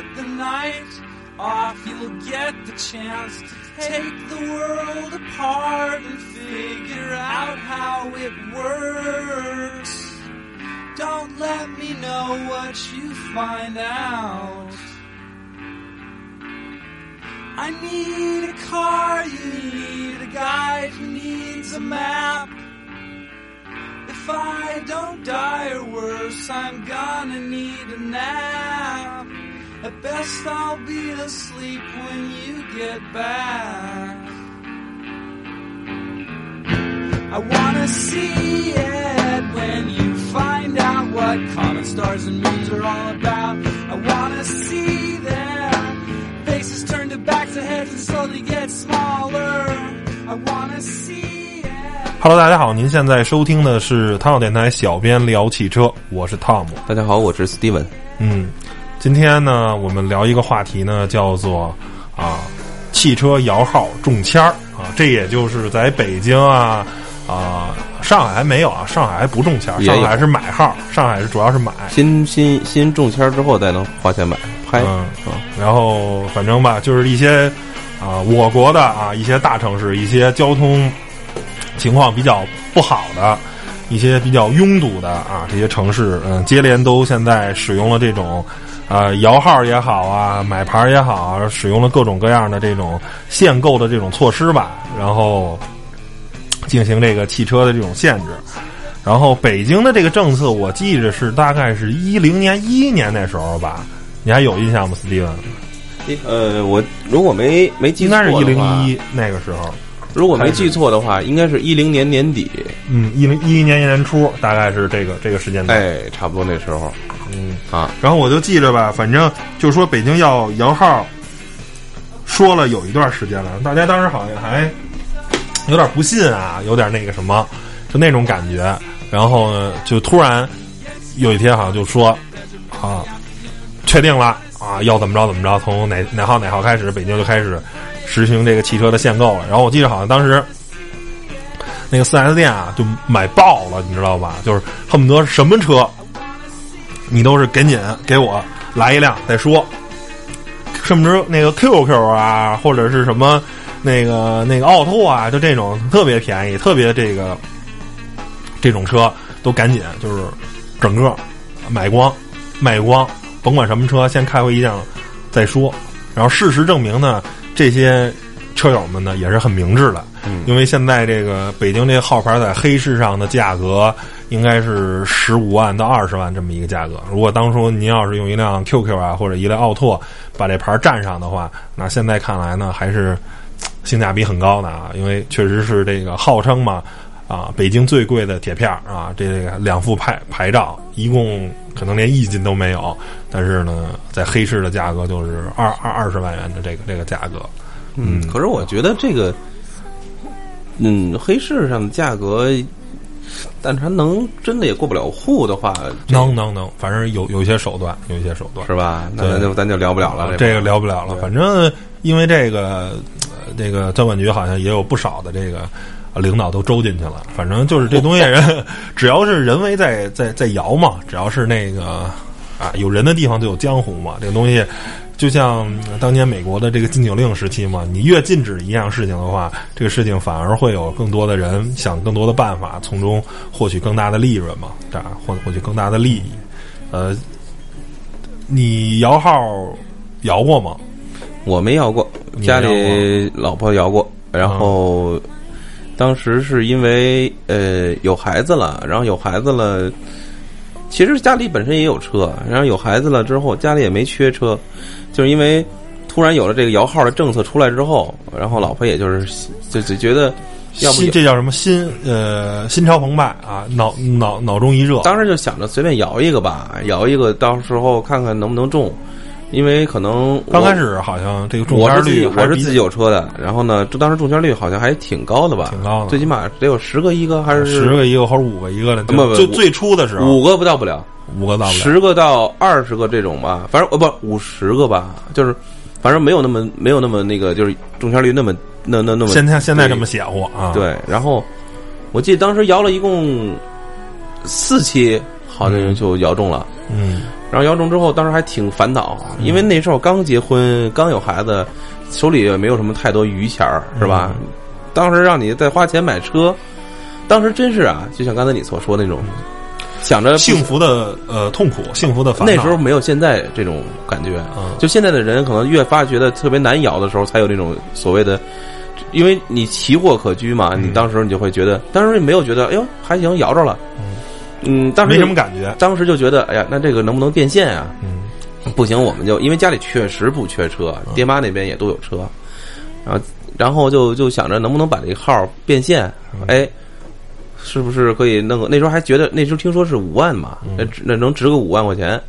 get the night off, you'll get the chance to take the world apart and figure out how it works. Don't let me know what you find out. I need a car, you need a guide, who needs a map. If I don't die or worse, I'm gonna need a nap. At best, I'll be asleep when you get back. I wanna see it when you find out what common stars and moons are all about. I wanna see them faces turn to backs to heads and slowly get smaller. I wanna see it. Hello，大家好，您现在收听的是汤小电台小编聊汽车，我是汤姆。大家好，我是 Steven。嗯， 今天呢，我们聊一个话题呢，叫做啊，汽车摇号中签儿啊，这也就是在北京啊啊，上海还没有啊，上海还不中签儿，上海是买号，上海是主要是买。新新新中签之后再能花钱买拍。嗯，然后反正吧，就是一些啊，我国的啊一些大城市，一些交通情况比较不好的，一些比较拥堵的啊这些城市，嗯，接连都现在使用了这种啊摇号也好啊，买牌也好啊，使用了各种各样的这种限购的这种措施吧，然后进行这个汽车的这种限制。然后北京的这个政策，我记着是大概是一零年、一一年那时候吧，你还有印象吗，斯蒂文？呃，我如果没没记应错的话，该是一零一那个时候，如果没记错的话，应该是一零年年底，嗯，一零一一年年初，大概是这个这个时间段。哎，差不多那时候嗯，啊。然后我就记着吧，反正就是说北京要摇号，说了有一段时间了，大家当时好像还有点不信啊，有点那个什么，就那种感觉。然后呢，就突然有一天好像就说啊，确定了啊，要怎么着怎么着，从哪哪号哪号开始，北京就开始实行这个汽车的限购了。然后我记得好像当时。那个四 S 店啊，就买爆了，你知道吧？就是恨不得什么车，你都是赶紧给我来一辆再说。甚至那个 QQ 啊，或者是什么那个那个奥拓啊，就这种特别便宜、特别这个这种车，都赶紧就是整个买光卖光，甭管什么车，先开回一辆再说。然后事实证明呢，这些车友们呢也是很明智的，嗯因为现在这个北京这个号牌在黑市上的价格应该是十五万到二十万这么一个价格。如果当初您要是用一辆 QQ 啊或者一辆奥拓把这牌占上的话，那现在看来呢还是性价比很高的啊，因为确实是这个号称嘛。啊，北京最贵的铁片儿啊，这个两副牌牌照，一共可能连一斤都没有，但是呢，在黑市的价格就是二二二十万元的这个这个价格，嗯可是我觉得这个，嗯，黑市上的价格，但他能真的也过不了户的话，能能能，反正有有一些手段，有一些手段是吧？那对咱就咱就聊不了了。这个个聊不了了。反正因为这个，呃这个交管局好像也有不少的这个呃领导都周进去了。反正就是这东西人，只要是人为在在在摇嘛，只要是那个啊有人的地方就有江湖嘛。这个东西就像当年美国的这个禁酒令时期嘛，你越禁止一样事情的话，这个事情反而会有更多的人想更多的办法，从中获取更大的利润嘛，这样获获取更大的利益。呃，你摇号摇过吗？我没摇过，你家摇里老婆摇过，然后当时是因为呃有孩子了，然后有孩子了，其实家里本身也有车，然后有孩子了之后，家里也没缺车，就是因为突然有了这个摇号的政策出来之后，然后老婆也就是就就觉得要不这叫什么心呃心潮澎湃啊，脑脑脑中一热。当时就想着随便摇一个吧，摇一个到时候看看能不能中，因为可能刚开始好像这个中我是自己签率我是自己有车的，然后呢，这当时中签率好像还挺高的吧，挺高的。最起码得有十个一个还是十个一个或者五个一个的，不不就最初的时候。五个不到不了，五个到不了。十个到二十个这种吧，反正呃不五十个吧，就是反正没有那么没有那么那个就是中签率那么那那那么现在现在这么对邪乎啊？，对，然后我记得当时摇了一共四期，好像就摇中了，嗯然后摇中之后，当时还挺烦恼，因为那时候刚结婚，刚有孩子，手里也没有什么太多余钱儿，是吧？当时让你再花钱买车，当时真是啊，就像刚才你所说的那种，想着幸福的呃痛苦，幸福的烦恼。那时候没有现在这种感觉，嗯就现在的人可能越发觉得特别难摇的时候，才有那种所谓的，因为你奇货可居嘛，你当时你就会觉得，当时也没有觉得，哎呦还行，摇着了，嗯，当时没什么感觉。当时就觉得，哎呀，那这个能不能变现啊？嗯不行，我们就因为家里确实不缺车，爹妈那边也都有车，然后然后就就想着能不能把这个号变现，哎，是不是可以弄个？那时候还觉得那时候听说是五万嘛，那值那能值个五万块钱。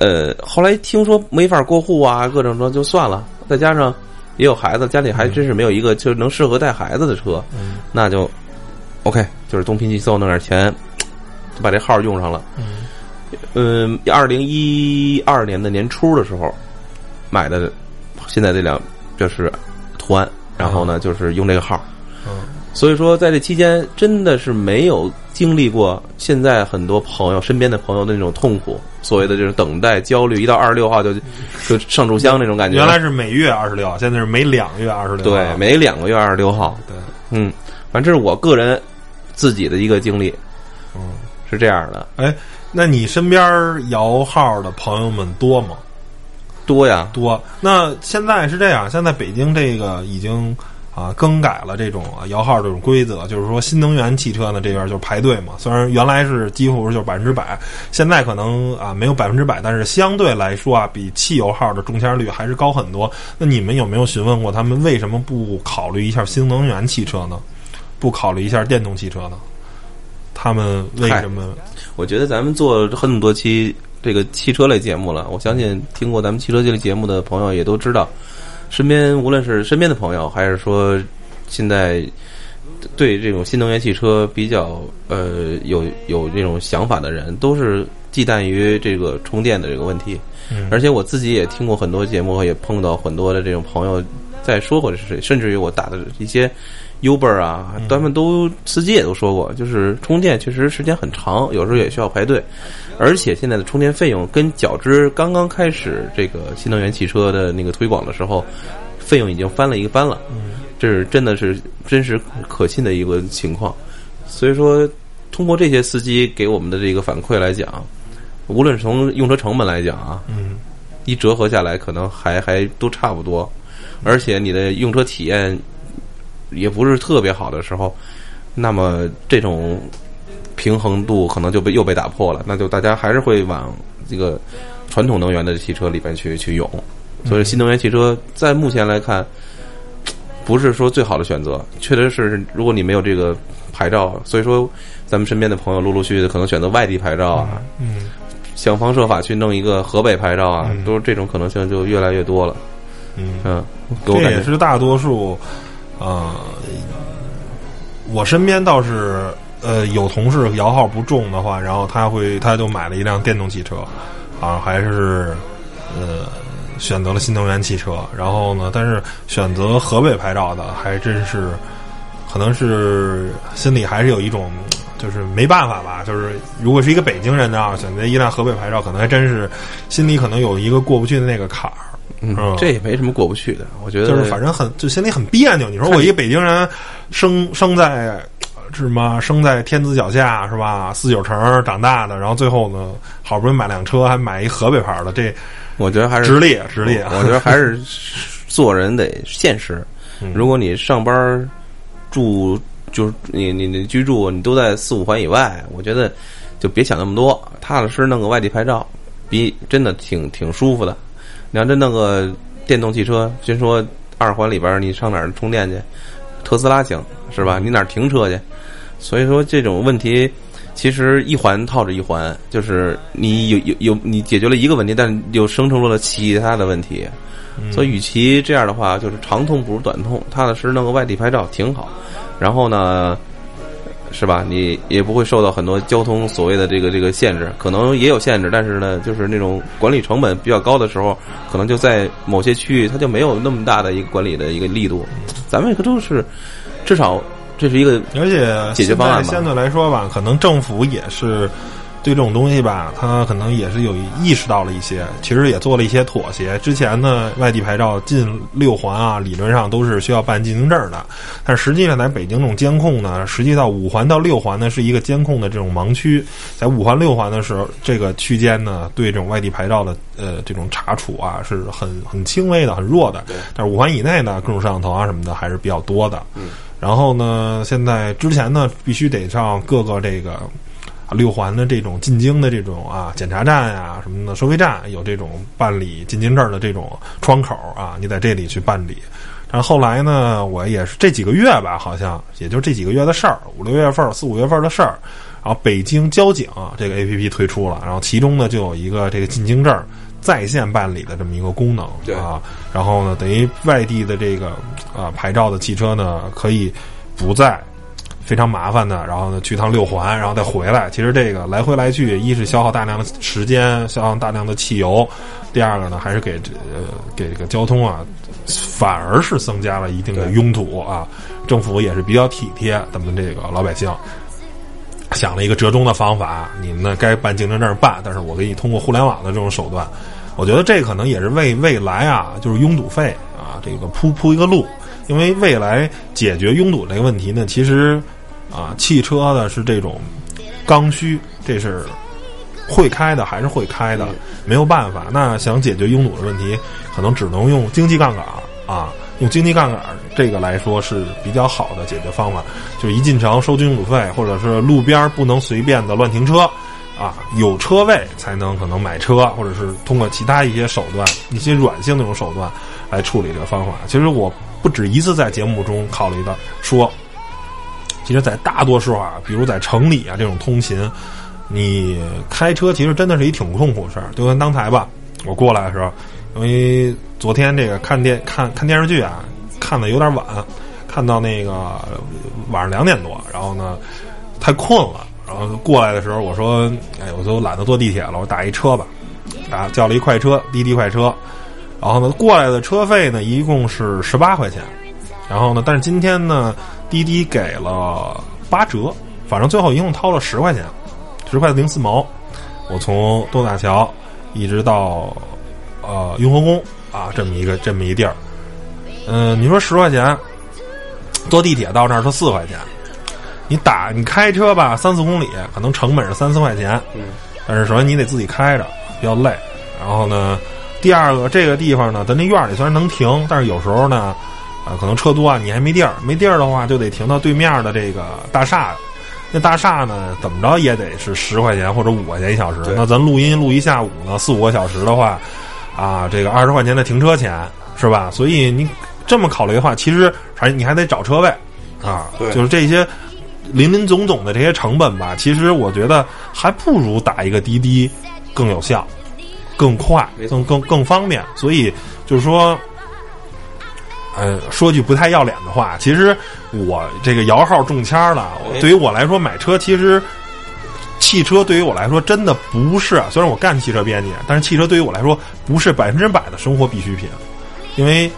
呃，后来听说没法过户啊，各种说就算了，再加上也有孩子，家里还真是没有一个就能适合带孩子的车，那就 OK，就是东拼西凑弄点钱，就把这号用上了。嗯，二零一二年的年初的时候买的，现在这辆就是途安，然后呢就是用这个号，嗯。所以说在这期间真的是没有经历过现在很多朋友身边的朋友的那种痛苦，所谓的就是等待焦虑，一到二十六号就就上炷香那种感觉。原来是每月二十六，现在是每两个月二十六。对，每两个月二十六号，对，嗯，反正这是我个人自己的一个经历，嗯，是这样的，哎，那你身边摇号的朋友们多吗？多呀，多。那现在是这样，现在北京这个已经啊更改了这种啊摇号这种规则，就是说新能源汽车呢这边就是排队嘛，虽然原来是几乎就是百分之百，现在可能啊没有百分之百，但是相对来说啊比汽油号的中签率还是高很多。那你们有没有询问过他们为什么不考虑一下新能源汽车呢？不考虑一下电动汽车呢？他们为什么？我觉得咱们做了很多期这个汽车类节目了，我相信听过咱们汽车类节目的朋友也都知道，身边无论是身边的朋友，还是说现在对这种新能源汽车比较呃有有这种想法的人，都是忌惮于这个充电的这个问题。嗯而且我自己也听过很多节目，也碰到很多的这种朋友在说过这事，甚至于我打的一些 Uber 啊，他们都司机也都说过，就是充电确实时间很长，有时候也需要排队，而且现在的充电费用跟较之刚刚开始这个新能源汽车的那个推广的时候，费用已经翻了一个番了，这是真的是真实可信的一个情况，所以说通过这些司机给我们的这个反馈来讲，无论是从用车成本来讲啊，嗯。一折合下来，可能还还都差不多，而且你的用车体验也不是特别好的时候，那么这种平衡度可能就被又被打破了，那就大家还是会往这个传统能源的汽车里边去去涌，所以新能源汽车在目前来看，不是说最好的选择，确实是如果你没有这个牌照，所以说咱们身边的朋友陆陆续续的可能选择外地牌照啊，嗯想方设法去弄一个河北牌照啊，嗯都是这种可能性就越来越多了。嗯。嗯，这感觉也是大多数，呃，我身边倒是呃有同事摇号不中的话，然后他会他就买了一辆电动汽车，啊，还是呃选择了新能源汽车，然后呢，但是选择河北牌照的还真是，可能是心里还是有一种。就是没办法吧，就是如果是一个北京人的啊，选择一辆河北牌照，可能还真是心里可能有一个过不去的那个坎儿。嗯嗯这也没什么过不去的，我觉得就是反正很就心里很别扭。你说我一个北京人，生生在呃是吗？生在天子脚下是吧？四九城长大的，然后最后呢，好不容易买辆车，还买一河北牌的，这我觉得还是直立直立啊！我觉得还是 做人得现实。嗯如果你上班住，就是你你你居住你都在四五环以外，我觉得就别想那么多，踏踏实实弄个外地牌照，比真的挺挺舒服的。你要真弄个电动汽车，先说二环里边你上哪儿充电去？特斯拉行是吧？你哪儿停车去？所以说这种问题。其实一环套着一环，就是你有有有你解决了一个问题，但又生成了其他的问题。所以，与其这样的话，就是长痛不如短痛，踏踏实实弄个外地牌照挺好。然后呢，是吧？你也不会受到很多交通所谓的这个这个限制，可能也有限制，但是呢，就是那种管理成本比较高的时候，可能就在某些区域它就没有那么大的一个管理的一个力度。咱们可都是至少这是一个而且解决方案吧相对来说吧，可能政府也是。对这种东西吧，他可能也是有意识到了一些，其实也做了一些妥协。之前呢，外地牌照进六环啊，理论上都是需要办进京证的，但实际上在北京这种监控呢，实际到五环到六环呢是一个监控的这种盲区，在五环六环的时候，这个区间呢，对这种外地牌照的呃这种查处啊是很很轻微的、很弱的。但是五环以内呢，各种摄像头啊什么的还是比较多的。嗯。然后呢，现在之前呢，必须得上各个这个。六环的这种进京的这种啊检查站呀什么的收费站有这种办理进京证的这种窗口啊，你在这里去办理。但后来呢，我也是这几个月吧，好像也就这几个月的事儿，五六月份、四五月份的事儿。然后北京交警这个 A P P 推出了，然后其中呢就有一个这个进京证在线办理的这么一个功能啊。然后呢，等于外地的这个啊牌照的汽车呢，可以不在。非常麻烦的，然后呢，去趟六环，然后再回来。其实这个来回来去，一是消耗大量的时间，消耗大量的汽油；第二个呢，还是给呃给这个交通啊，反而是增加了一定的拥堵啊。政府也是比较体贴咱们这个老百姓，想了一个折中的方法。你们呢，该办竞争证办，但是我给你通过互联网的这种手段。我觉得这可能也是为未来啊，就是拥堵费啊，这个铺铺一个路。因为未来解决拥堵这个问题呢，其实。啊，汽车的是这种刚需，这是会开的还是会开的，没有办法。那想解决拥堵的问题，可能只能用经济杠杆啊，用经济杠杆这个来说是比较好的解决方法。就是一进城收拥堵费，或者是路边不能随便的乱停车啊，有车位才能可能买车，或者是通过其他一些手段、一些软性那种手段来处理这个方法。其实我不止一次在节目中考虑的说。其实，在大多数啊，比如在城里啊这种通勤，你开车其实真的是一挺痛苦的事儿。就跟刚才吧，我过来的时候，因为昨天这个看电看看电视剧啊，看的有点晚，看到那个晚上两点多，然后呢太困了，然后过来的时候我说，哎，我就懒得坐地铁了，我打一车吧，打叫了一快车，滴滴快车，然后呢过来的车费呢一共是十八块钱，然后呢，但是今天呢。滴滴给了八折，反正最后一共掏了十块钱，十块零四毛。我从东大桥一直到呃雍和宫啊，这么一个这么一地儿。嗯，你说十块钱坐地铁到那儿是四块钱，你打你开车吧，三四公里可能成本是三四块钱。嗯，但是首先你得自己开着，比较累。然后呢，第二个这个地方呢，咱那院里虽然能停，但是有时候呢。啊，可能车多啊，你还没地儿，没地儿的话就得停到对面的这个大厦。那大厦呢，怎么着也得是十块钱或者五块钱一小时。那咱录音录一下午呢，四五个小时的话，啊，这个二十块钱的停车钱是吧？所以你这么考虑的话，其实还你还得找车位啊。就是这些林林总总的这些成本吧，其实我觉得还不如打一个滴滴更有效、更快、更更更方便。所以就是说。呃，说句不太要脸的话，其实我这个摇号中签了。对于我来说，买车其实汽车对于我来说真的不是。虽然我干汽车编辑，但是汽车对于我来说不是百分之百的生活必需品。因为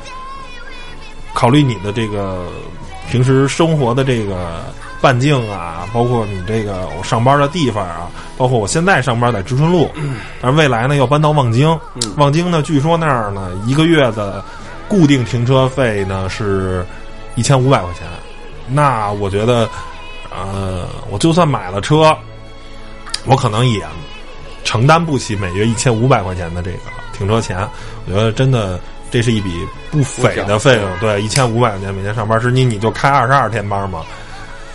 考虑你的这个平时生活的这个半径啊，包括你这个我上班的地方啊，包括我现在上班在知春路，但是未来呢要搬到望京。望京呢，据说那儿呢一个月的。固定停车费呢是一千五百块钱，那我觉得，呃，我就算买了车，我可能也承担不起每月一千五百块钱的这个停车钱。我觉得真的这是一笔不菲的费用。对，一千五百块钱每天上班时，你你就开二十二天班嘛。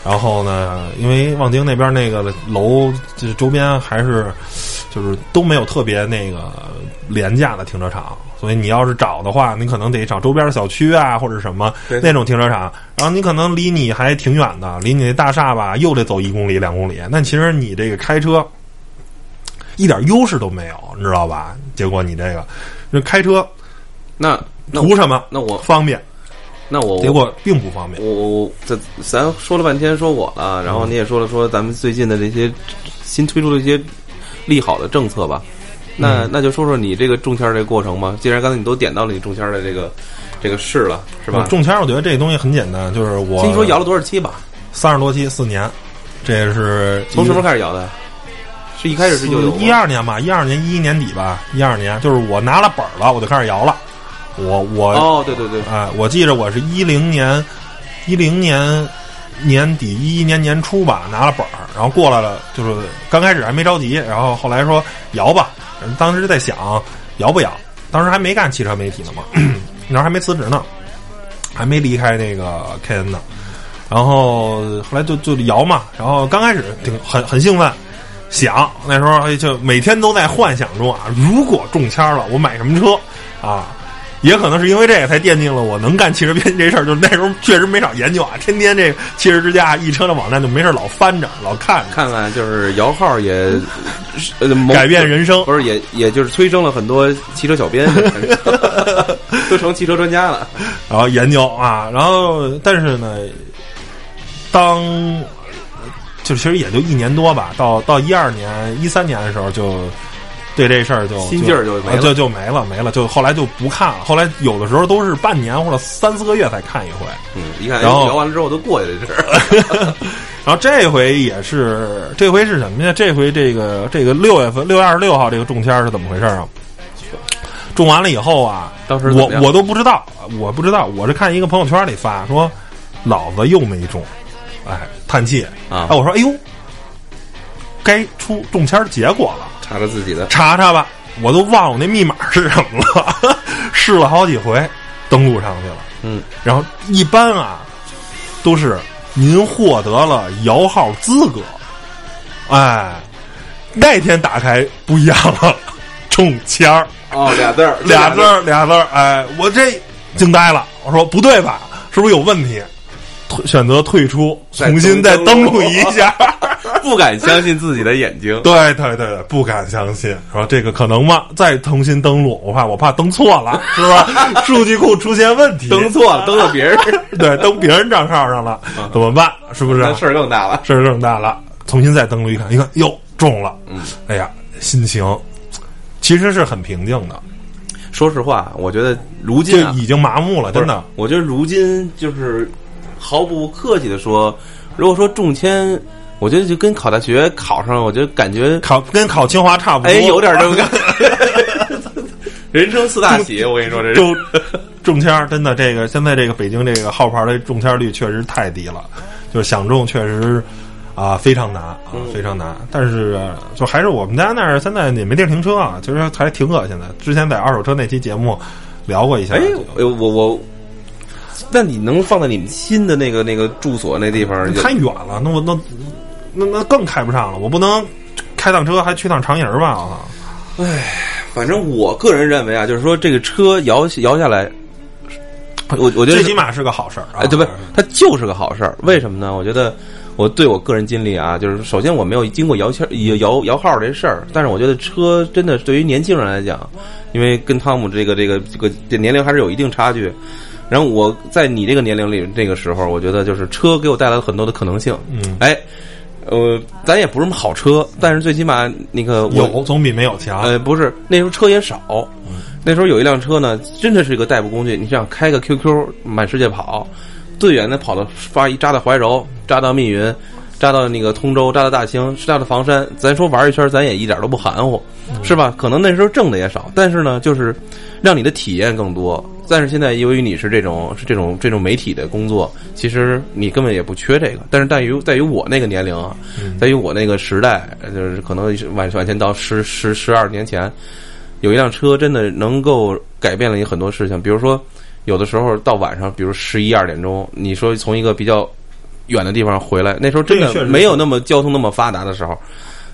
然后呢，因为望京那边那个楼就是周边还是就是都没有特别那个廉价的停车场。所以你要是找的话，你可能得找周边的小区啊，或者什么那种停车场。然后你可能离你还挺远的，离你那大厦吧，又得走一公里、两公里。那其实你这个开车一点优势都没有，你知道吧？结果你这个那开车，那图什么？那我方便，那我结果并不方便。我我这咱说了半天说我了，然后你也说了说咱们最近的这些新推出的一些利好的政策吧。那那就说说你这个中签这个过程吧。既然刚才你都点到了你中签的这个这个事了，是吧？中签，我觉得这个东西很简单，就是我听说摇了多少期吧？三十多期，四年。这是从什么时候开始摇的？是一开始是就有吗一二年吧，一二年一一年底吧，一二年就是我拿了本儿了，我就开始摇了。我我哦，对对对，哎，我记着我是一零年，一零年年底，一一年年初吧，拿了本儿，然后过来了，就是刚开始还没着急，然后后来说摇吧，当时在想摇不摇，当时还没干汽车媒体呢嘛，那时候还没辞职呢，还没离开那个 K N 呢，然后后来就就摇嘛，然后刚开始挺很很兴奋。想那时候就每天都在幻想中啊，如果中签了，我买什么车啊？也可能是因为这个才奠定了我能干汽车编辑这事儿。就是那时候确实没少研究啊，天天这个汽车之家、一车的网站就没事老翻着、老看着，看看就是摇号也呃改变人生。不是也也就是催生了很多汽车小编，都成汽车专家了。然后研究啊，然后但是呢，当就其实也就一年多吧，到到一二年、一三年的时候就。对这事儿就心劲儿就没了就就没了没了，就后来就不看了。后来有的时候都是半年或者三四个月才看一回。嗯，一看然后聊完了之后都过去了这事儿。然后这回也是，这回是什么呀？这回这个这个六月份六月二十六号这个中签是怎么回事啊？中完了以后啊，当时我我都不知道，我不知道，我是看一个朋友圈里发说，老子又没中，哎，叹气啊哎，我说哎呦，该出中签结果了。查查自己的，查查吧，我都忘了我那密码是什么了，试了好几回，登录上去了。嗯，然后一般啊，都是您获得了摇号资格，哎，那天打开不一样了，中签儿，哦，俩字儿，俩字儿。俩字儿，哎，我这惊呆了，我说不对吧，是不是有问题？退选择退出，重新再登登录录一下。不敢相信自己的眼睛。对对对对，不敢相信，说这个可能吗？再重新登录，我怕我怕登错了，是吧？数据库出现问题，登错了，登到别人，对登别人账号上了，怎么办？是不是？事儿更大了。事儿更大了，重新再登录一看，一看哟中了，嗯，哎呀，心情其实是很平静的，说实话，我觉得如今啊，已经麻木了，真的。我觉得如今就是毫不客气的说，如果说中签，我觉得就跟考大学考上，我觉得感觉考跟考清华差不多，哎有点这种感觉。人生四大喜，我跟你说，这是中中签真的这个现在这个北京这个号牌的中签率确实太低了，就是想中确实啊非常难啊嗯非常难。但是呃就还是我们家那儿现在也没地儿停车啊，其实还挺恶心的。之前在二手车那期节目聊过一下，哎，我我我，那你能放在你们新的那个那个住所那地方？太远了，那我那那那更开不上了，我不能开趟车还去趟长营儿吧？我操！反正我个人认为啊，就是说这个车摇摇下来，我我觉得最起码是个好事儿啊！哎，对不对？它就是个好事儿。为什么呢？我觉得我对我个人经历啊，就是首先我没有经过摇签摇摇摇号这事儿，但是我觉得车真的对于年轻人来讲，因为跟汤姆这个这个这个这年龄还是有一定差距。然后我在你这个年龄里这个时候，我觉得就是车给我带来了很多的可能性。嗯，哎，呃，咱也不是什么好车，但是最起码那个我有总比没有强。呃，不是，那时候车也少。那时候有一辆车呢，真的是一个代步工具。你想开个 QQ 满世界跑，最远的跑到发一扎到怀柔，扎到密云，扎到那个通州，扎到大兴，扎到房山。咱说玩一圈，咱也一点都不含糊，是吧？可能那时候挣的也少，但是呢，就是让你的体验更多。但是现在由于你是这种是这种这种媒体的工作，其实你根本也不缺这个。但是在于在于我那个年龄啊，在于我那个时代，就是可能是往往前到十十十二年前，有一辆车真的能够改变了你很多事情。比如说，有的时候到晚上，比如十一二点钟，你说从一个比较远的地方回来，那时候真的没有那么交通那么发达的时候，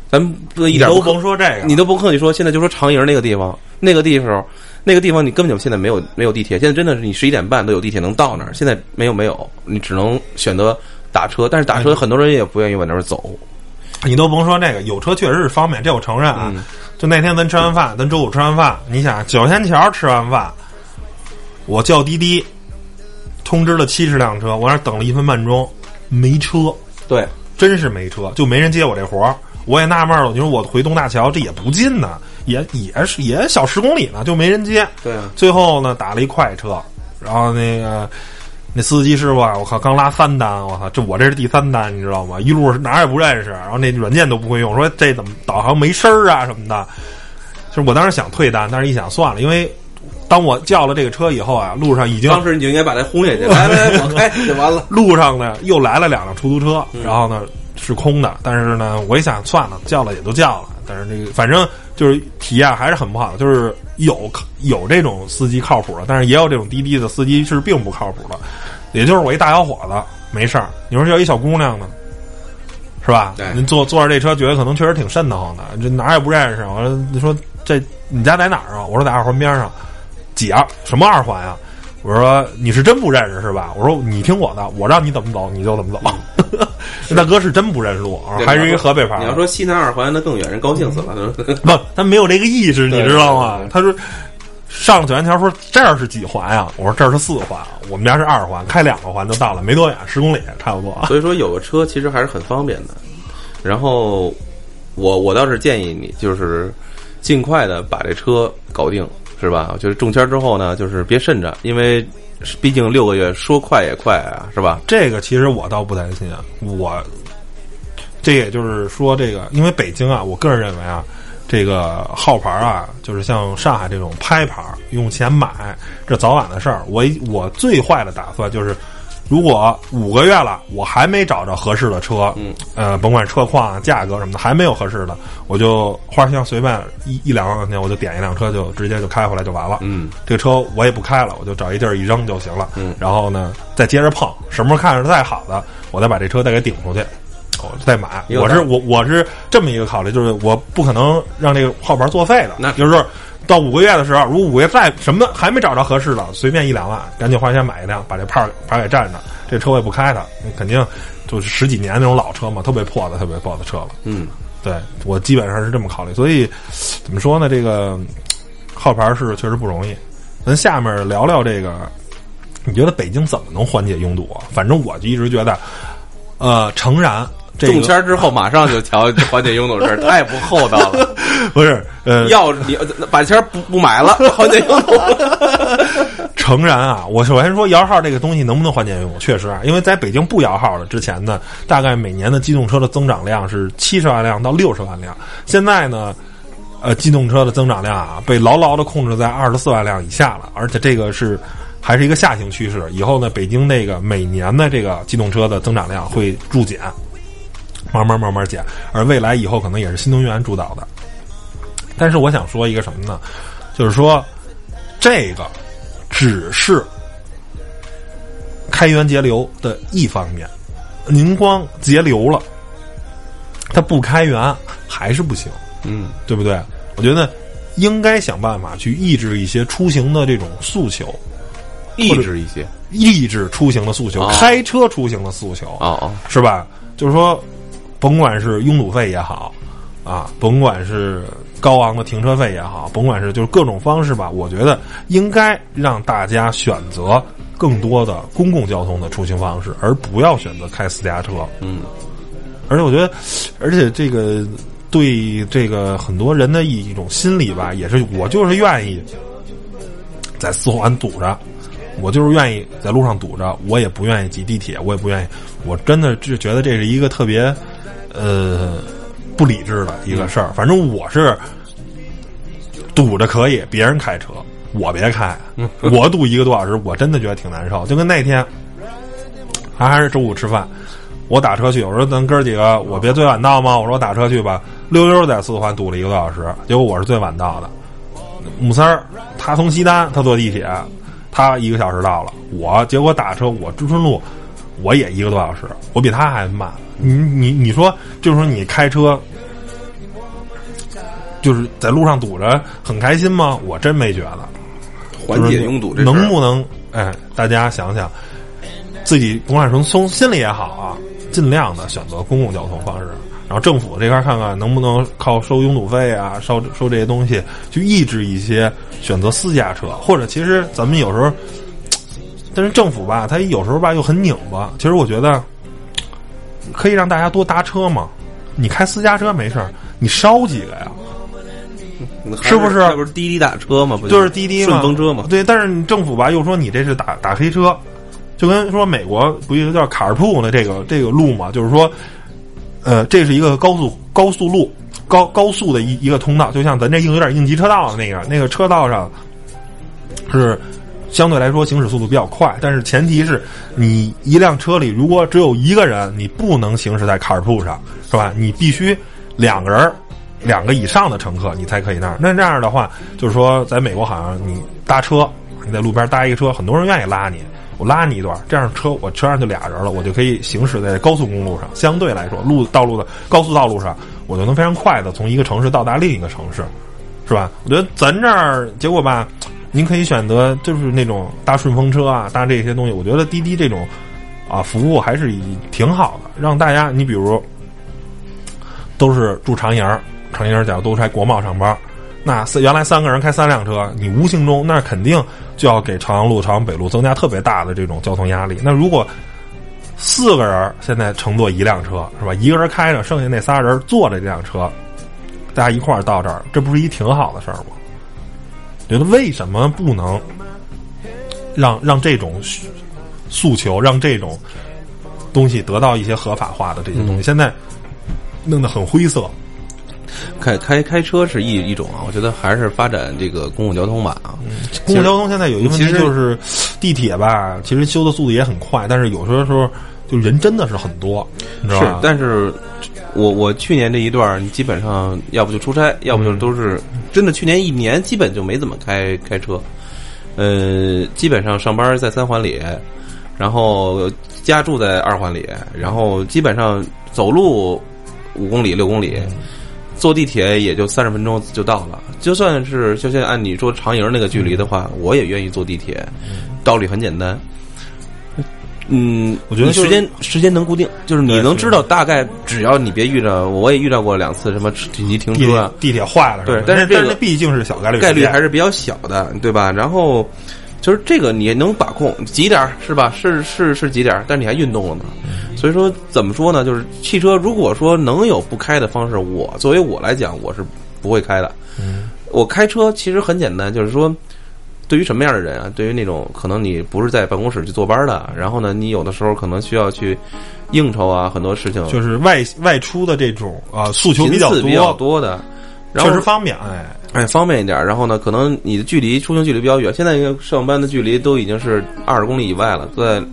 咱不一点都甭说这个，你都不客气说，现在就说长营那个地方，那个地方，那个地方你根本就现在没有没有地铁，现在真的是你十一点半都有地铁能到那儿，现在没有没有，你只能选择打车，但是打车很多人也不愿意往那儿走。你都甭说这个，有车确实是方便，这我承认啊。嗯就那天咱吃完饭，咱周五吃完饭，你想九仙桥吃完饭，我叫滴滴，通知了七十辆车，我那儿等了一分半钟，没车，对，真是没车，就没人接我这活儿。我也纳闷了，你说我回东大桥，这也不近呢，也也是也小十公里呢，就没人接。对啊，最后呢，打了一快车，然后那个那司机师傅啊，我靠，刚拉三单，我靠，这我这是第三单，你知道吗？一路哪儿也不认识，然后那软件都不会用，说这怎么导航没声儿啊什么的。就是我当时想退单，但是一想算了，因为当我叫了这个车以后啊，路上已经当时你就应该把它轰下去，来来，我开就完了。路上呢又来了两辆出租车，然后呢是空的，但是呢我一想算了，叫了也就叫了，但是这个反正就是体验还是很不好的，就是有有这种司机靠谱的，但是也有这种滴滴的司机是并不靠谱的，也就是我一大小伙子没事儿，你说要一小姑娘呢？是吧？对您坐坐着这车，觉得可能确实挺瘆得慌的，这哪儿也不认识。我说，你说这你家在哪儿啊？我说在二环边上，几啊？什么二环啊？我说你是真不认识是吧？我说你听我的，我让你怎么走你就怎么走。那 大哥是真不认识路，还是一个河北牌。你要说西南二环，那更远，人高兴死了。不，他没有这个意识，你知道吗？他说上九元桥说这儿是几环呀？我说这儿是四环，我们家是二环，开两个环就到了，没多远，十公里差不多。所以说有个车其实还是很方便的。然后我我倒是建议你，就是尽快的把这车搞定，是吧？就是中签之后呢，就是别慎着，因为毕竟六个月说快也快啊，是吧？这个其实我倒不担心啊，我这也就是说，这个因为北京啊，我个人认为啊，这个号牌啊，就是像上海这种拍牌用钱买，这早晚的事儿。我我最坏的打算就是，如果五个月了，我还没找着合适的车，嗯，呃，甭管车况啊、价格什么的，还没有合适的，我就花箱随便一一两万块钱，我就点一辆车，就直接就开回来就完了。嗯，这个车我也不开了，我就找一地儿一扔就行了。嗯然后呢，再接着碰，什么时候看着再好的，我再把这车再给顶出去，我再买。我是我我是这么一个考虑，就是我不可能让这个号牌作废的。那就是说到五个月的时候，如果五个月再什么还没找着合适的，随便一两万，赶紧花钱买一辆，把这牌牌给占着。这车我也不开它，肯定就是十几年那种老车嘛，特别破的、特别破的车了。嗯，对我基本上是这么考虑，所以怎么说呢？这个号牌是确实不容易。咱下面聊聊这个，你觉得北京怎么能缓解拥堵啊？反正我就一直觉得，呃，诚然，这个中签之后马上就调缓解拥堵的事，太不厚道了。不是呃，要你把签不不买了，缓解拥堵。诚然啊，我首先说摇号这个东西能不能缓解拥堵，确实啊，因为在北京不摇号了之前呢，大概每年的机动车的增长量是七十万辆到六十万辆，现在呢。呃，机动车的增长量啊，被牢牢的控制在二十四万辆以下了，而且这个是还是一个下行趋势。以后呢，北京那个每年的这个机动车的增长量会骤减，慢慢慢慢减，而未来以后可能也是新能源主导的。但是我想说一个什么呢？就是说，这个只是开源节流的一方面，您光节流了，它不开源还是不行。嗯，对不对？我觉得应该想办法去抑制一些出行的这种诉求，抑制一些。抑制出行的诉求，开车出行的诉求，哦哦，是吧？就是说，甭管是拥堵费也好，啊，甭管是高昂的停车费也好，甭管是就是各种方式吧，我觉得应该让大家选择更多的公共交通的出行方式，而不要选择开私家车。嗯，而且我觉得，而且这个对这个很多人的一种心理吧，也是我就是愿意在四环堵着，我就是愿意在路上堵着，我也不愿意挤地铁，我也不愿意，我真的就觉得这是一个特别呃不理智的一个事儿。反正我是堵着可以，别人开车我别开，我堵一个多小时，我真的觉得挺难受。就跟那天，还还是周五吃饭。我打车去，我说咱哥几个，我别最晚到吗？我说我打车去吧，溜溜在四环堵了一个多小时，结果我是最晚到的。木三儿他从西单，他坐地铁，他一个小时到了。我结果打车，我知春路，我也一个多小时，我比他还慢。你你你说，就是说你开车，就是在路上堵着很开心吗？我真没觉得。缓解拥堵这能不能？哎，大家想想，自己甭管从从心里也好啊，尽量的选择公共交通方式。然后政府这块看看能不能靠收拥堵费啊，收收这些东西，去抑制一些选择私家车，或者其实咱们有时候，但是政府吧，他有时候吧又很拧巴。其实我觉得可以让大家多搭车嘛。你开私家车没事儿，你烧几个呀？是不是这不是滴滴打车吗？不就是滴滴嘛，顺风车嘛。对，但是你政府吧又说你这是打打黑车，就跟说美国不一个叫卡尔铺的这个这个路嘛，就是说，呃，这是一个高速高速路高高速的一一个通道，就像咱这应有点应急车道的那个那个车道上是相对来说行驶速度比较快，但是前提是你一辆车里如果只有一个人，你不能行驶在卡尔铺上，是吧？你必须两个人。两个以上的乘客，你才可以那儿。那这样的话，就是说，在美国好像你搭车，你在路边搭一个车，很多人愿意拉你，我拉你一段，这样车我车上就俩人了，我就可以行驶在高速公路上。相对来说，路道路的高速道路上，我就能非常快的从一个城市到达另一个城市，是吧？我觉得咱这儿结果吧，您可以选择就是那种搭顺风车啊，搭这些东西。我觉得滴滴这种啊服务还是挺好的，让大家你比如都是住长营。长营假如都开国贸上班，那原来三个人开三辆车，你无形中那肯定就要给朝阳路、朝阳北路增加特别大的这种交通压力。那如果四个人现在乘坐一辆车，是吧？一个人开着，剩下那仨人坐着这辆车，大家一块儿到这儿，这不是一挺好的事儿吗？觉得为什么不能让让这种诉求，让这种东西得到一些合法化的这些东西？现在弄得很灰色。开开开车是一一种啊，我觉得还是发展这个公共交通吧啊。公共交通现在有一个问题就是地铁吧，其实修的速度也很快，但是有时候时候就人真的是很多，你知道吧？但是我我去年这一段，你基本上要不就出差，要不就都是真的。去年一年基本就没怎么开开车，呃，基本上上班在三环里，然后家住在二环里，然后基本上走路五公里六公里。坐地铁也就三十分钟就到了，就算是就像按你说长营那个距离的话，我也愿意坐地铁。道理很简单，嗯，我觉得时间时间能固定，就是你能知道大概，只要你别遇着，我也遇到过两次什么紧急停车，地铁坏了，对，但是这个毕竟是小概率，概率还是比较小的，对吧？然后就是这个你能把控，挤点是吧？是是是挤点，但你还运动了呢。所以说，怎么说呢？就是汽车，如果说能有不开的方式，我作为我来讲，我是不会开的。嗯，我开车其实很简单，就是说，对于什么样的人啊？对于那种可能你不是在办公室去坐班的，然后呢，你有的时候可能需要去应酬啊，很多事情就是外外出的这种啊，诉求比较多比较多的，确实方便，哎哎，方便一点。然后呢，可能你的距离出行距离比较远，现在上班的距离都已经是二十公里以外了，在。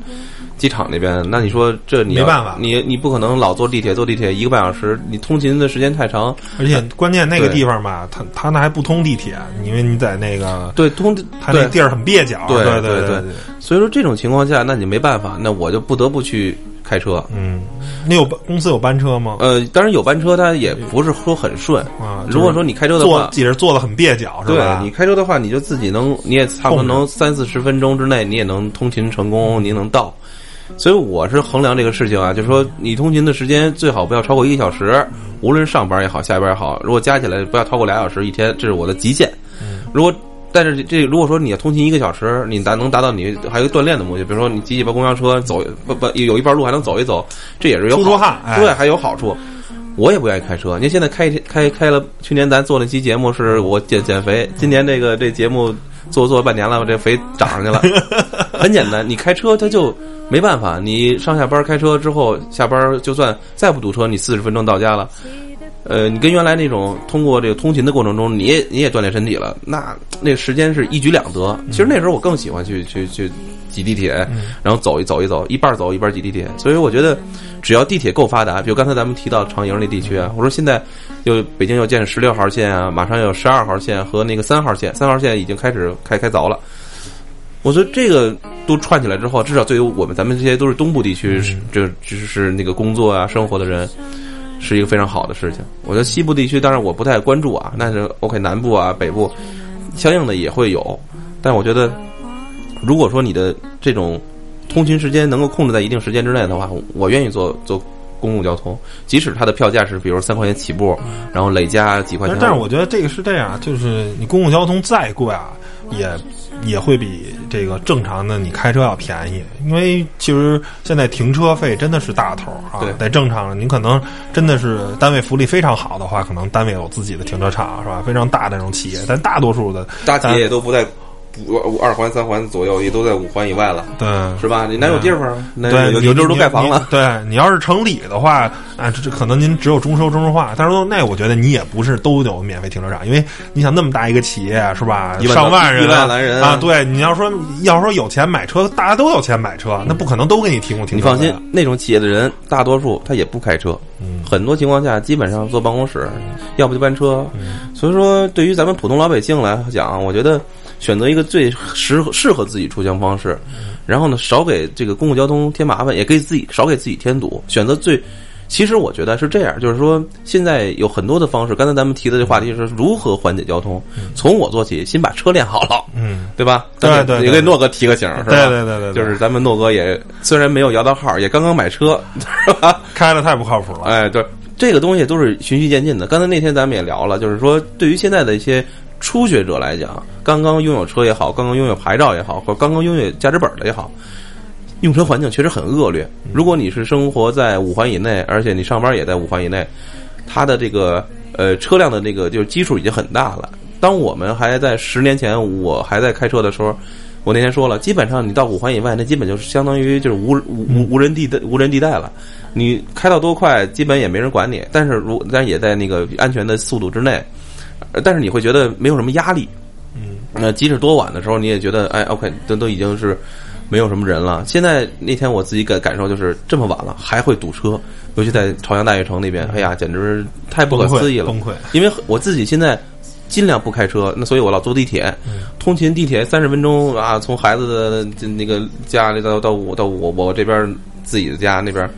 机场那边，那你说这你没办法，你你不可能老坐地铁，坐地铁一个半小时，你通勤的时间太长，而且关键那个地方吧，他他那还不通地铁，因为你在那个对通，他那地儿很蹩脚，对对对对，所以说这种情况下，那你没办法，那我就不得不去开车。嗯，你有公司有班车吗？呃，当然有班车，它也不是说很顺啊。如果说你开车的话，也是坐的很蹩脚，是吧？你开车的话，你就自己能，你也差不多能三四十分钟之内，你也能通勤成功，你能到。所以我是衡量这个事情啊，就是说你通勤的时间最好不要超过一个小时，无论上班也好，下班也好，如果加起来不要超过俩小时一天，这是我的极限。如果但是这如果说你要通勤一个小时，你达能达到你还有锻炼的目的，比如说你挤几班公交车走不不有一半路还能走一走，这也是有出出汗，对，还有好处。我也不愿意开车，您现在开开开了，去年咱做那期节目是我减减肥，今年这个这节目。做做半年了，这肥长上去了。很简单，你开车他就没办法。你上下班开车之后，下班就算再不堵车，你四十分钟到家了。呃，你跟原来那种通过这个通勤的过程中，你也你也锻炼身体了，那那时间是一举两得。其实那时候我更喜欢去去去挤地铁，然后走一走一走，一半走一半挤地铁。所以我觉得，只要地铁够发达，比如刚才咱们提到长营那地区啊，我说现在又北京又建十六号线啊，马上有十二号线和那个三号线，三号线已经开始开开凿了。我觉得这个都串起来之后，至少对于我们咱们这些都是东部地区，这只是那个工作啊生活的人。是一个非常好的事情。我觉得西部地区，当然我不太关注啊，但是 OK 南部啊、北部，相应的也会有。但我觉得，如果说你的这种通勤时间能够控制在一定时间之内的话，我愿意坐坐公共交通，即使它的票价是比如三块钱起步，然后累加几块钱。但是我觉得这个是这样，就是你公共交通再贵啊，也。也会比这个正常的你开车要便宜，因为其实现在停车费真的是大头啊。对，在正常，你可能真的是单位福利非常好的话，可能单位有自己的停车场是吧？非常大的那种企业，但大多数的大企业都不太五五二环三环左右也都在五环以外了，对，是吧？你哪有地方对，有有地儿都盖房了。对你要是城里的话，啊，这这可能您只有中收中石化，但是说那我觉得你也不是都有免费停车场，因为你想那么大一个企业是吧，万上万人一万来人啊，对，你要说要说有钱买车，大家都有钱买车，那不可能都给你提供停车位。你放心，那种企业的人大多数他也不开车，嗯很多情况下基本上坐办公室，要不就班车。所以说，对于咱们普通老百姓来讲，我觉得选择一个最适合适合自己出行方式，然后呢，少给这个公共交通添麻烦，也给自己少给自己添堵，选择最。其实我觉得是这样，就是说现在有很多的方式。刚才咱们提的这话题是如何缓解交通，从我做起，先把车练好了，嗯，对吧？对对对也给诺哥提个醒，是吧？对对对对对就是咱们诺哥也虽然没有摇到号，也刚刚买车，是吧？开的太不靠谱了。哎，对，这个东西都是循序渐进的。刚才那天咱们也聊了，就是说，对于现在的一些初学者来讲，刚刚拥有车也好，刚刚拥有牌照也好，或者刚刚拥有驾驶本的也好，用车环境确实很恶劣。如果你是生活在五环以内，而且你上班也在五环以内，它的这个呃车辆的这个就是基数已经很大了。当我们还在十年前，我还在开车的时候，我那天说了，基本上你到五环以外，那基本就是相当于就是无无无无人地带无人地带了。你开到多快，基本也没人管你。但是如但也在那个安全的速度之内，呃但是你会觉得没有什么压力。嗯，那即使多晚的时候，你也觉得哎，OK，都都已经是没有什么人了。现在那天我自己感感受就是这么晚了还会堵车，尤其在朝阳大悦城那边，哎呀，简直太不可思议了，崩溃。因为我自己现在尽量不开车，那所以我老坐地铁，通勤地铁三十分钟啊，从孩子的那个家里到到我到我我这边自己的家那边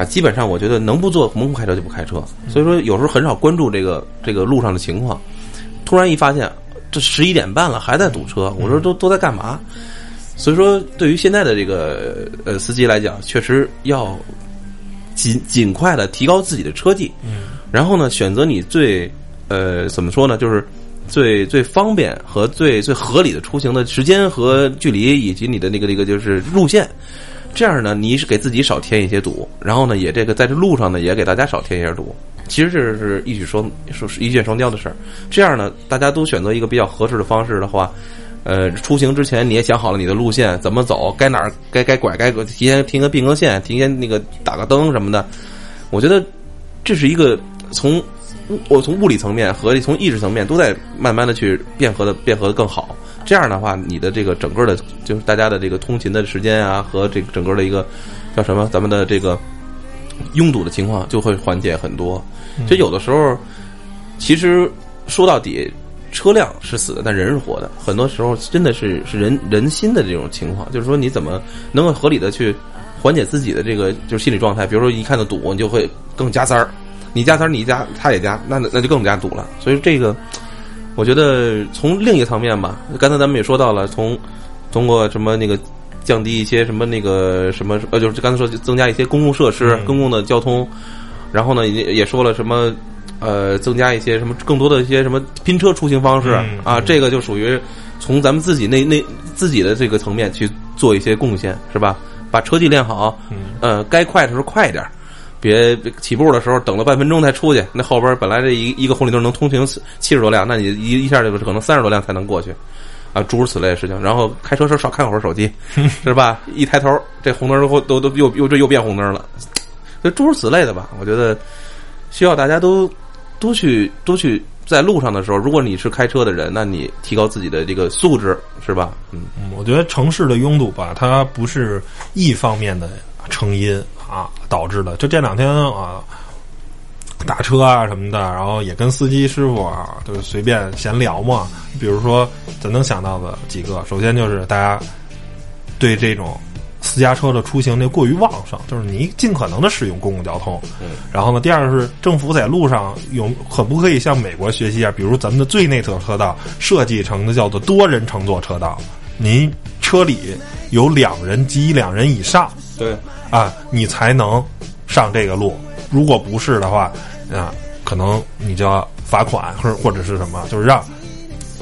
啊，基本上我觉得能不坐能不开车就不开车，所以说有时候很少关注这个这个路上的情况，突然一发现这十一点半了还在堵车，我说都都在干嘛？所以说，对于现在的这个呃司机来讲，确实要尽尽快的提高自己的车技，嗯，然后呢，选择你最呃怎么说呢，就是最最方便和最最合理的出行的时间和距离，以及你的那个那个就是路线。这样呢，你是给自己少添一些堵，然后呢，也这个在这路上呢，也给大家少添一些堵。其实这是一举双说是一箭双雕的事儿。这样呢，大家都选择一个比较合适的方式的话，呃，出行之前你也想好了你的路线怎么走，该哪儿该该拐该提前停个并个线，提前那个打个灯什么的。我觉得这是一个从我从物理层面和从意识层面都在慢慢的去变合的变合的更好。这样的话，你的这个整个的，就是大家的这个通勤的时间啊，和这个整个的一个叫什么，咱们的这个拥堵的情况就会缓解很多。就有的时候，其实说到底，车辆是死的，但人是活的。很多时候真的是是人人心的这种情况，就是说你怎么能够合理的去缓解自己的这个就是心理状态。比如说一看到堵，你就会更加塞儿，你加塞儿，你加他也加，那那就更加堵了。所以这个。我觉得从另一个层面吧，刚才咱们也说到了，从通过什么那个降低一些什么那个什么呃，就是刚才说增加一些公共设施、嗯公共的交通，然后呢也也说了什么呃，增加一些什么更多的一些什么拼车出行方式、嗯啊，嗯这个就属于从咱们自己那那自己的这个层面去做一些贡献，是吧？把车技练好，嗯呃，该快的时候快一点儿。别别起步的时候等了半分钟才出去，那后边本来这一一个红绿灯能通行七十多辆，那你一一下就可能三十多辆才能过去，啊，诸如此类的事情。然后开车时少看会儿手机，是吧？一抬头，这红灯都都都又又这又变红灯了，就诸如此类的吧。我觉得需要大家都多去多去在路上的时候，如果你是开车的人，那你提高自己的这个素质，是吧？嗯，嗯，我觉得城市的拥堵吧，它不是一方面的成因啊导致的。就这两天啊，打车啊什么的，然后也跟司机师傅啊，就是随便闲聊嘛。比如说，咱能想到的几个，首先就是大家对这种私家车的出行那过于旺盛，就是你尽可能的使用公共交通。嗯然后呢，第二个是政府在路上有可不可以向美国学习啊？比如咱们的最内侧车道设计成的叫做多人乘坐车道，您车里有两人及两人以上对，啊，你才能上这个路。如果不是的话，啊，可能你就要罚款或者或者是什么，就是让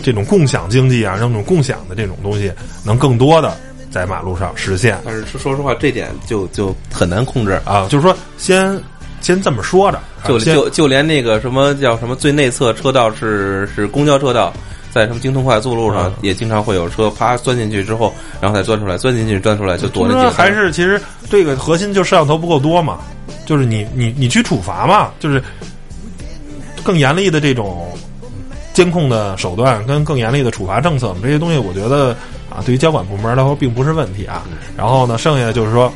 这种共享经济啊，让这种共享的这种东西能更多的在马路上实现但是说说实话，这点就就很难控制。啊。就是说，先先这么说着，啊就就就连那个什么叫什么最内侧车道是是公交车道，在什么京通快速路上嗯也经常会有车啪钻进去之后，然后再钻出来，钻进去钻出来就躲那几个还是其实这个核心就是摄像头不够多嘛，就是你你你去处罚嘛，就是更严厉的这种监控的手段跟更严厉的处罚政策，这些东西我觉得啊，对于交管部门来说并不是问题啊。然后呢，剩下的就是说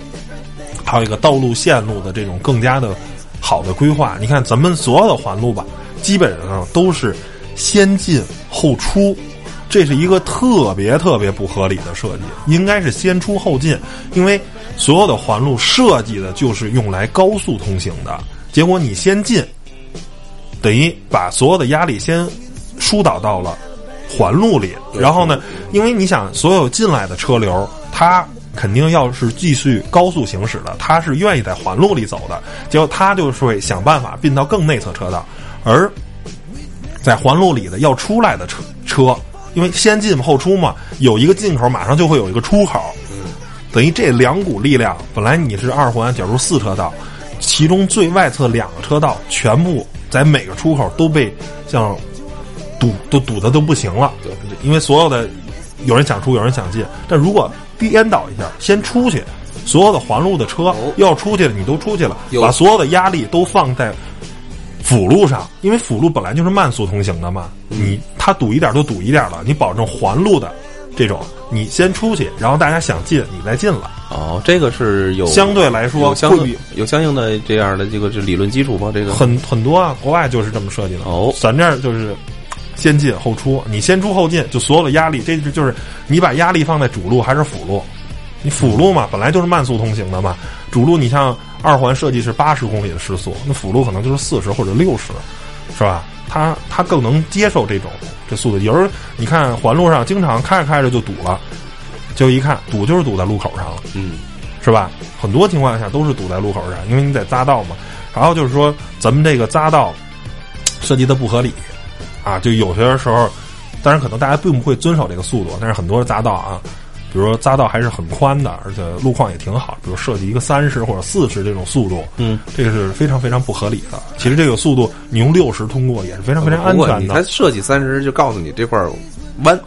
还有一个道路线路的这种更加的好的规划。你看咱们所有的环路吧，基本上都是先进后出。这是一个特别特别不合理的设计，应该是先出后进，因为所有的环路设计的就是用来高速通行的。结果你先进，等于把所有的压力先疏导到了环路里，然后呢，因为你想所有进来的车流，它肯定要是继续高速行驶的，它是愿意在环路里走的，结果它就是会想办法并到更内侧车道，而在环路里的要出来的车车。因为先进后出嘛，有一个进口，马上就会有一个出口，等于这两股力量，本来你是二环，假如四车道，其中最外侧两个车道全部在每个出口都被像堵都堵的都不行了，因为所有的有人想出，有人想进，但如果颠倒一下，先出去，所有的环路的车要出去了，你都出去了，把所有的压力都放在。辅路上，因为辅路本来就是慢速通行的嘛，你它堵一点就堵一点了，你保证环路的这种，你先出去，然后大家想进，你再进来。哦，这个是有相对来说有相有相应的这样的这个这理论基础吗？这个很很多啊，国外就是这么设计的。哦咱这儿就是先进后出，你先出后进，就所有的压力，这就就是你把压力放在主路还是辅路？你辅路嘛，本来就是慢速通行的嘛，主路你像二环设计是八十公里的时速，那辅路可能就是四十或者六十，是吧？它它更能接受这种这速度。有时候你看环路上经常开着开着就堵了，就一看堵就是堵在路口上了。嗯，是吧？很多情况下都是堵在路口上，因为你在匝道嘛。然后就是说，咱们这个匝道设计的不合理啊，就有些时候，当然可能大家并不会遵守这个速度，但是很多匝道啊，比如说匝道还是很宽的，而且路况也挺好，比如设计一个三十或者四十这种速度，嗯，这个是非常非常不合理的。其实这个速度你用六十通过也是非常非常安全的你它全的。设计三十就告诉你这块儿弯，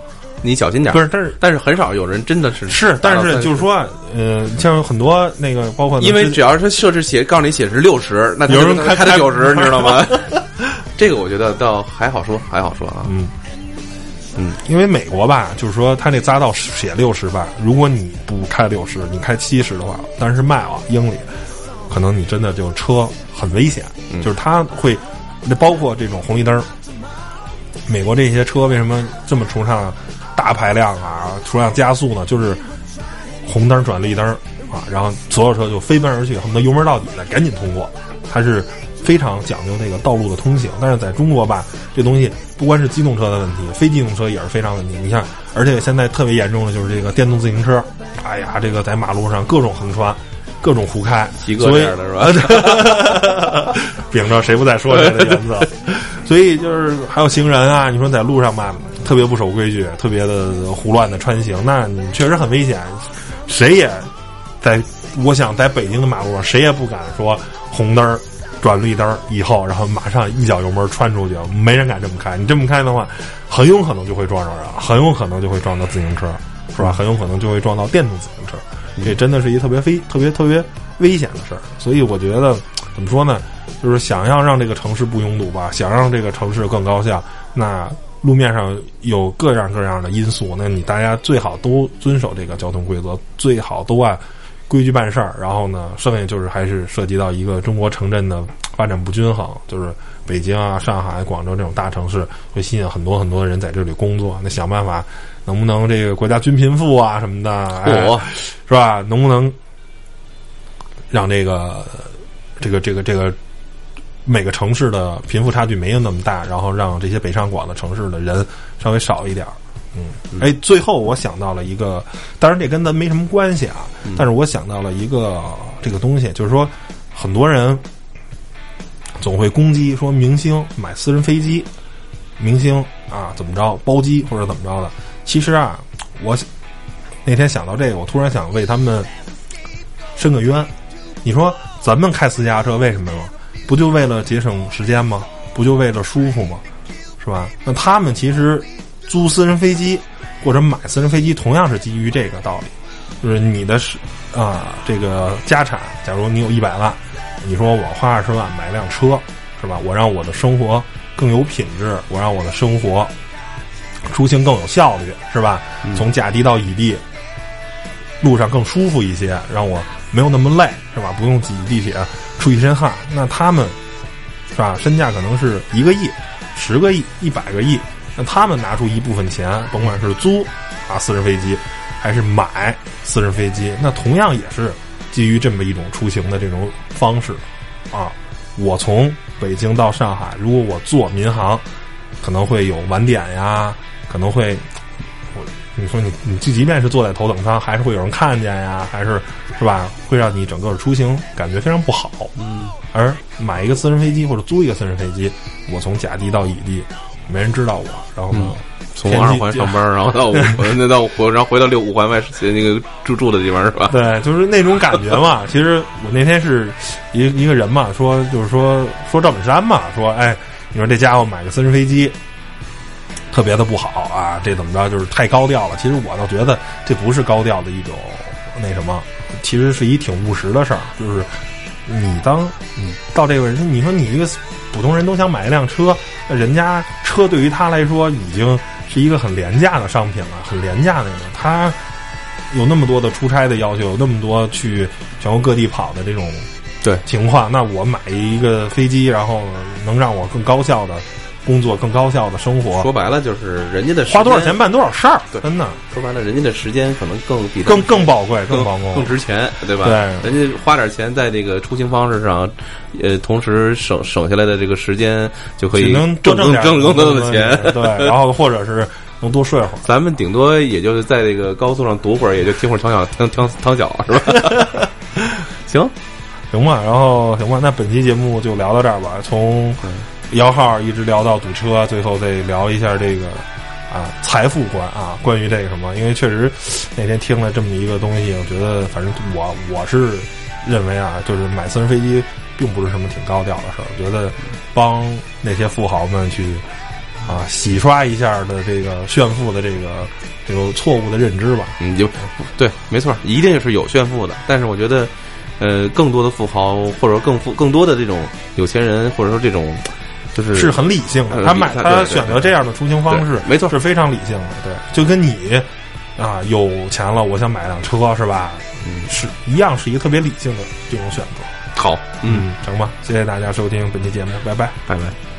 你小心点儿。不是，但是但是很少有人真的是是，但是就是，说，呃，像很多那个包括之因为只要是他设置写告诉你写是六十，那有人开开到九十，你知道吗？这个我觉得倒还好说，还好说啊。嗯嗯，因为美国吧，就是说他那匝道写六十吧，如果你不开六十，你开七十的话，但是 mile 英里，可能你真的就车很危险。嗯就是它会，那包括这种红绿灯儿，美国这些车为什么这么崇尚大排量啊，崇尚加速呢？就是红灯转绿灯儿啊，然后所有车就飞奔而去，恨不得油门到底的赶紧通过，它是非常讲究这个道路的通行。但是在中国吧，这东西不光是机动车的问题，非机动车也是非常问题。你看，而且现在特别严重的就是这个电动自行车，哎呀，这个在马路上各种横穿。各种胡开，鸡哥所以这样的是吧？秉着谁不在说谁的原则，所以就是还有行人啊，你说在路上吧，特别不守规矩，特别的胡乱的穿行，那你确实很危险。谁也在，我想在北京的马路上，谁也不敢说红灯儿转绿灯以后，然后马上一脚油门穿出去，没人敢这么开。你这么开的话，很有可能就会撞着人，很有可能就会撞到自行车，是吧？很有可能就会撞到电动自行车。这真的是一特别非特别特别危险的事儿，所以我觉得怎么说呢，就是想要让这个城市不拥堵吧，想让这个城市更高效，那路面上有各样各样的因素，那你大家最好都遵守这个交通规则，最好都按规矩办事儿。然后呢，剩下就是还是涉及到一个中国城镇的发展不均衡，就是北京啊、上海、广州这种大城市会吸引很多很多的人在这里工作，那想办法能不能这个国家均贫富啊什么的，哎我是吧？能不能让这个这个这个这个每个城市的贫富差距没有那么大，然后让这些北上广的城市的人稍微少一点儿。嗯，哎，最后我想到了一个，当然这跟咱没什么关系啊，但是我想到了一个这个东西，就是说很多人总会攻击说明星买私人飞机，明星啊怎么着包机或者怎么着的。其实啊，我那天想到这个，我突然想为他们伸个冤。你说咱们开私家车为什么吗？不就为了节省时间吗？不就为了舒服吗？是吧？那他们其实租私人飞机或者买私人飞机，同样是基于这个道理，就是你的是啊这个家产，假如你有一百万，你说我花二十万买辆车，是吧？我让我的生活更有品质，我让我的生活出行更有效率，是吧？从甲地到乙地，路上更舒服一些，让我没有那么累，是吧？不用挤地铁出一身汗。那他们是吧？身价可能是一个亿、十个亿、一百个亿。那他们拿出一部分钱，甭管是租啊私人飞机，还是买私人飞机，那同样也是基于这么一种出行的这种方式啊。我从北京到上海，如果我坐民航，可能会有晚点呀，可能会，我你说你你就即便是坐在头等舱，还是会有人看见呀，还是是吧？会让你整个出行感觉非常不好。嗯，而买一个私人飞机或者租一个私人飞机，我从甲地到乙地，没人知道我，然后呢，从二环上班，然后到五，那到我，然后回到六五环外那个住住的地方是吧？对，就是那种感觉嘛。其实我那天是一一个人嘛，说就是说说赵本山嘛，说哎，你说这家伙买个私人飞机，特别的不好啊，这怎么着，就是太高调了。其实我倒觉得这不是高调的一种那什么，其实是一挺务实的事儿。就是你当你到这个人，你说你一个普通人都想买一辆车，那人家车对于他来说已经是一个很廉价的商品了，很廉价的那种。他有那么多的出差的要求，有那么多去全国各地跑的这种对情况，那我买一个飞机，然后能让我更高效的工作，更高效的生活，说白了就是人家的花多少钱办多少事儿，对真的说白了，人家的时间可能更比更更宝贵，更宝贵，更值钱，对吧？对，人家花点钱在这个出行方式上，呃，同时省省下来的这个时间就可以能挣挣挣更多的钱，对，然后或者是能多睡会儿。咱们顶多也就是在这个高速上堵会儿，也就听会儿躺脚听听躺脚是吧？行，行吧，然后行吧，那本期节目就聊到这儿吧。从摇号一直聊到堵车，最后再聊一下这个啊财富观啊，关于这个什么？因为确实那天听了这么一个东西，我觉得反正我我是认为啊，就是买私人飞机并不是什么挺高调的事儿。我觉得帮那些富豪们去啊洗刷一下的这个炫富的这个这个错误的认知吧。你，就对，没错，一定是有炫富的，但是我觉得。呃，更多的富豪，或者说更富、更多的这种有钱人，或者说这种，就是是很理性的。他买他选择这样的出行方式，没错，是非常理性的。对，就跟你啊有钱了，我想买辆车，是吧？嗯，是一样，是一个特别理性的这种选择。好，嗯，成吧。谢谢大家收听本期节目，拜拜，拜拜。